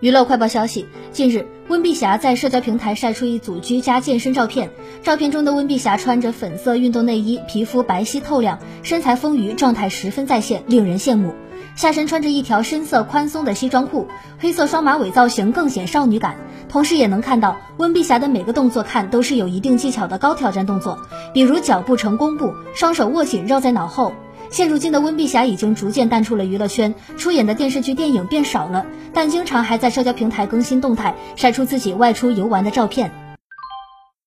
娱乐快报消息，近日，温碧霞在社交平台晒出一组居家健身照片。照片中的温碧霞穿着粉色运动内衣，皮肤白皙透亮，身材丰腴，状态十分在线，令人羡慕。下身穿着一条深色宽松的西装裤，黑色双马尾造型更显少女感。同时也能看到温碧霞的每个动作看都是有一定技巧的高挑战动作，比如脚步成弓步，双手握紧绕在脑后。现如今的温碧霞已经逐渐淡出了娱乐圈，出演的电视剧、电影变少了，但经常还在社交平台更新动态，晒出自己外出游玩的照片。